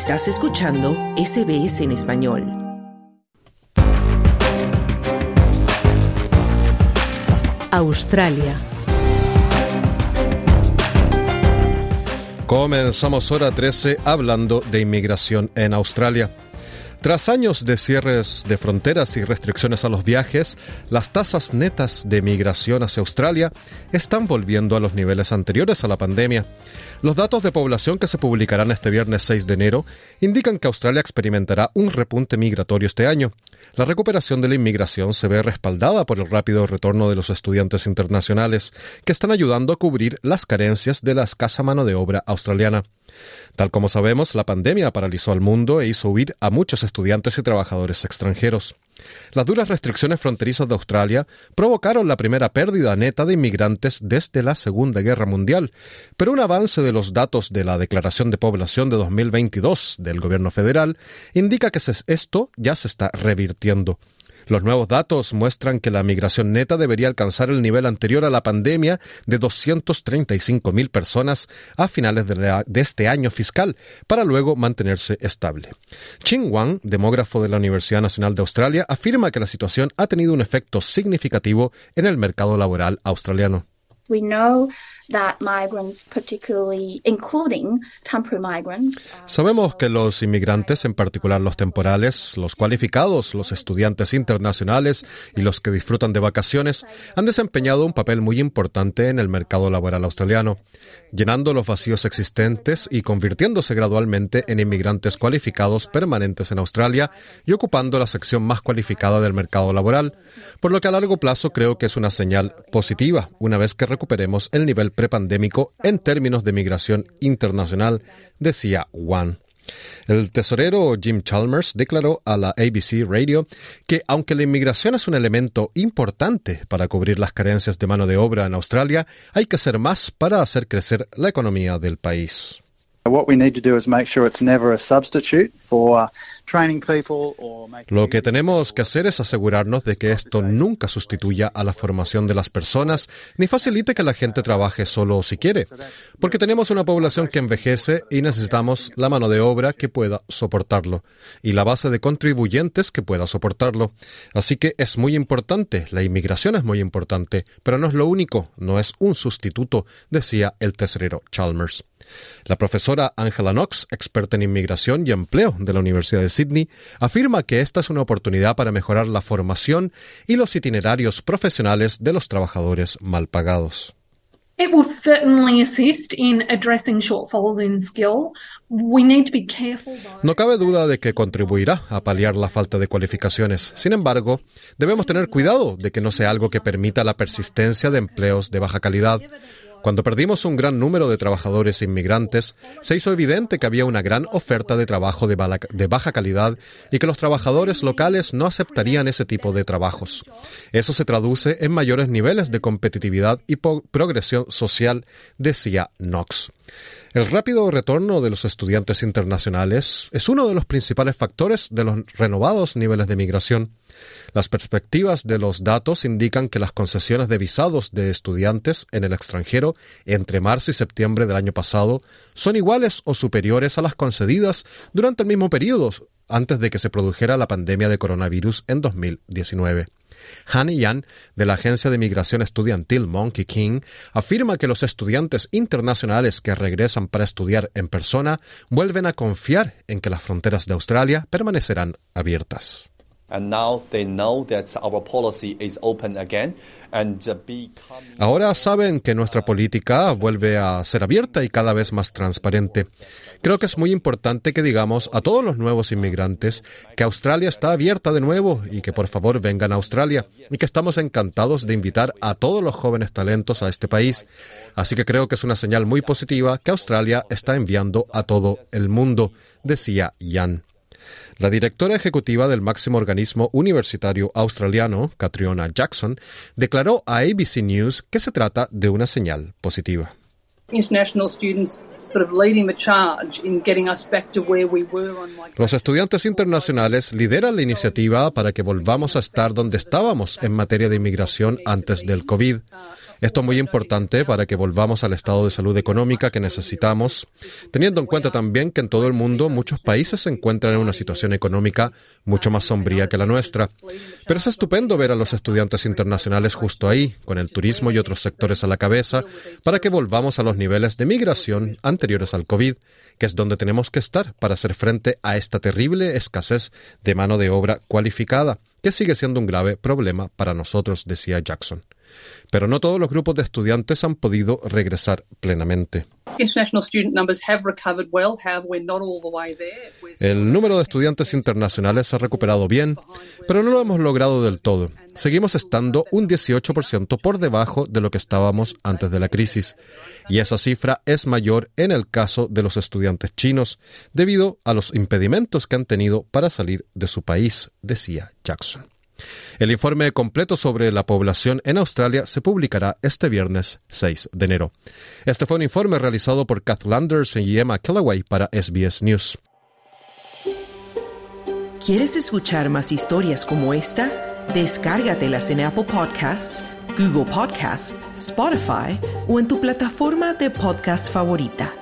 Estás escuchando SBS en español. Australia. Comenzamos hora 13 hablando de inmigración en Australia. Tras años de cierres de fronteras y restricciones a los viajes, las tasas netas de migración hacia Australia están volviendo a los niveles anteriores a la pandemia. Los datos de población que se publicarán este viernes 6 de enero indican que Australia experimentará un repunte migratorio este año. La recuperación de la inmigración se ve respaldada por el rápido retorno de los estudiantes internacionales, que están ayudando a cubrir las carencias de la escasa mano de obra australiana. Tal como sabemos, la pandemia paralizó al mundo e hizo huir a muchos estudiantes y trabajadores extranjeros. Las duras restricciones fronterizas de Australia provocaron la primera pérdida neta de inmigrantes desde la Segunda Guerra Mundial, pero un avance de los datos de la Declaración de Población de 2022 del Gobierno federal indica que esto ya se está revirtiendo. Los nuevos datos muestran que la migración neta debería alcanzar el nivel anterior a la pandemia de 235.000 personas a finales de, este año fiscal, para luego mantenerse estable. Ching Wang, demógrafo de la Universidad Nacional de Australia, afirma que la situación ha tenido un efecto significativo en el mercado laboral australiano. Sabemos que los inmigrantes, en particular los temporales, los cualificados, los estudiantes internacionales y los que disfrutan de vacaciones, han desempeñado un papel muy importante en el mercado laboral australiano, llenando los vacíos existentes y convirtiéndose gradualmente en inmigrantes cualificados permanentes en Australia y ocupando la sección más cualificada del mercado laboral, por lo que a largo plazo creo que es una señal positiva, una vez que recuperemos el nivel prepandémico en términos de migración internacional, decía Juan. El tesorero Jim Chalmers declaró a la ABC Radio que aunque la inmigración es un elemento importante para cubrir las carencias de mano de obra en Australia, hay que hacer más para hacer crecer la economía del país. Lo que tenemos que hacer es asegurarnos de que esto nunca sustituya a la formación de las personas ni facilite que la gente trabaje solo si quiere, porque tenemos una población que envejece y necesitamos la mano de obra que pueda soportarlo y la base de contribuyentes que pueda soportarlo. Así que es muy importante, la inmigración es muy importante, pero no es lo único, no es un sustituto, decía el tesorero Chalmers. La profesora Angela Knox, experta en inmigración y empleo de la Universidad de Sydney, afirma que esta es una oportunidad para mejorar la formación y los itinerarios profesionales de los trabajadores mal pagados. No cabe duda de que contribuirá a paliar la falta de cualificaciones. Sin embargo, debemos tener cuidado de que no sea algo que permita la persistencia de empleos de baja calidad. Cuando perdimos un gran número de trabajadores inmigrantes, se hizo evidente que había una gran oferta de trabajo de, baja calidad y que los trabajadores locales no aceptarían ese tipo de trabajos. Eso se traduce en mayores niveles de competitividad y progresión social, decía Knox. El rápido retorno de los estudiantes internacionales es uno de los principales factores de los renovados niveles de migración. Las perspectivas de los datos indican que las concesiones de visados de estudiantes en el extranjero entre marzo y septiembre del año pasado son iguales o superiores a las concedidas durante el mismo periodo antes de que se produjera la pandemia de coronavirus en 2019. Han Yan, de la agencia de migración estudiantil Monkey King, afirma que los estudiantes internacionales que regresan para estudiar en persona vuelven a confiar en que las fronteras de Australia permanecerán abiertas. Ahora saben que nuestra política vuelve a ser abierta y cada vez más transparente. Creo que es muy importante que digamos a todos los nuevos inmigrantes que Australia está abierta de nuevo y que por favor vengan a Australia y que estamos encantados de invitar a todos los jóvenes talentos a este país. Así que creo que es una señal muy positiva que Australia está enviando a todo el mundo, decía Jan. La directora ejecutiva del máximo organismo universitario australiano, Catriona Jackson, declaró a ABC News que se trata de una señal positiva. Los estudiantes internacionales lideran la iniciativa para que volvamos a estar donde estábamos en materia de inmigración antes del COVID. Esto es muy importante para que volvamos al estado de salud económica que necesitamos, teniendo en cuenta también que en todo el mundo muchos países se encuentran en una situación económica mucho más sombría que la nuestra. Pero es estupendo ver a los estudiantes internacionales justo ahí, con el turismo y otros sectores a la cabeza, para que volvamos a los niveles de migración anteriores al COVID, que es donde tenemos que estar para hacer frente a esta terrible escasez de mano de obra cualificada, que sigue siendo un grave problema para nosotros, decía Jackson. Pero no todos los grupos de estudiantes han podido regresar plenamente. El número de estudiantes internacionales se ha recuperado bien, pero no lo hemos logrado del todo. Seguimos estando un 18% por debajo de lo que estábamos antes de la crisis, y esa cifra es mayor en el caso de los estudiantes chinos, debido a los impedimentos que han tenido para salir de su país, decía Jackson. El informe completo sobre la población en Australia se publicará este viernes 6 de enero. Este fue un informe realizado por Kath Landers y Emma Kellaway para SBS News. ¿Quieres escuchar más historias como esta? Descárgatelas en Apple Podcasts, Google Podcasts, Spotify o en tu plataforma de podcast favorita.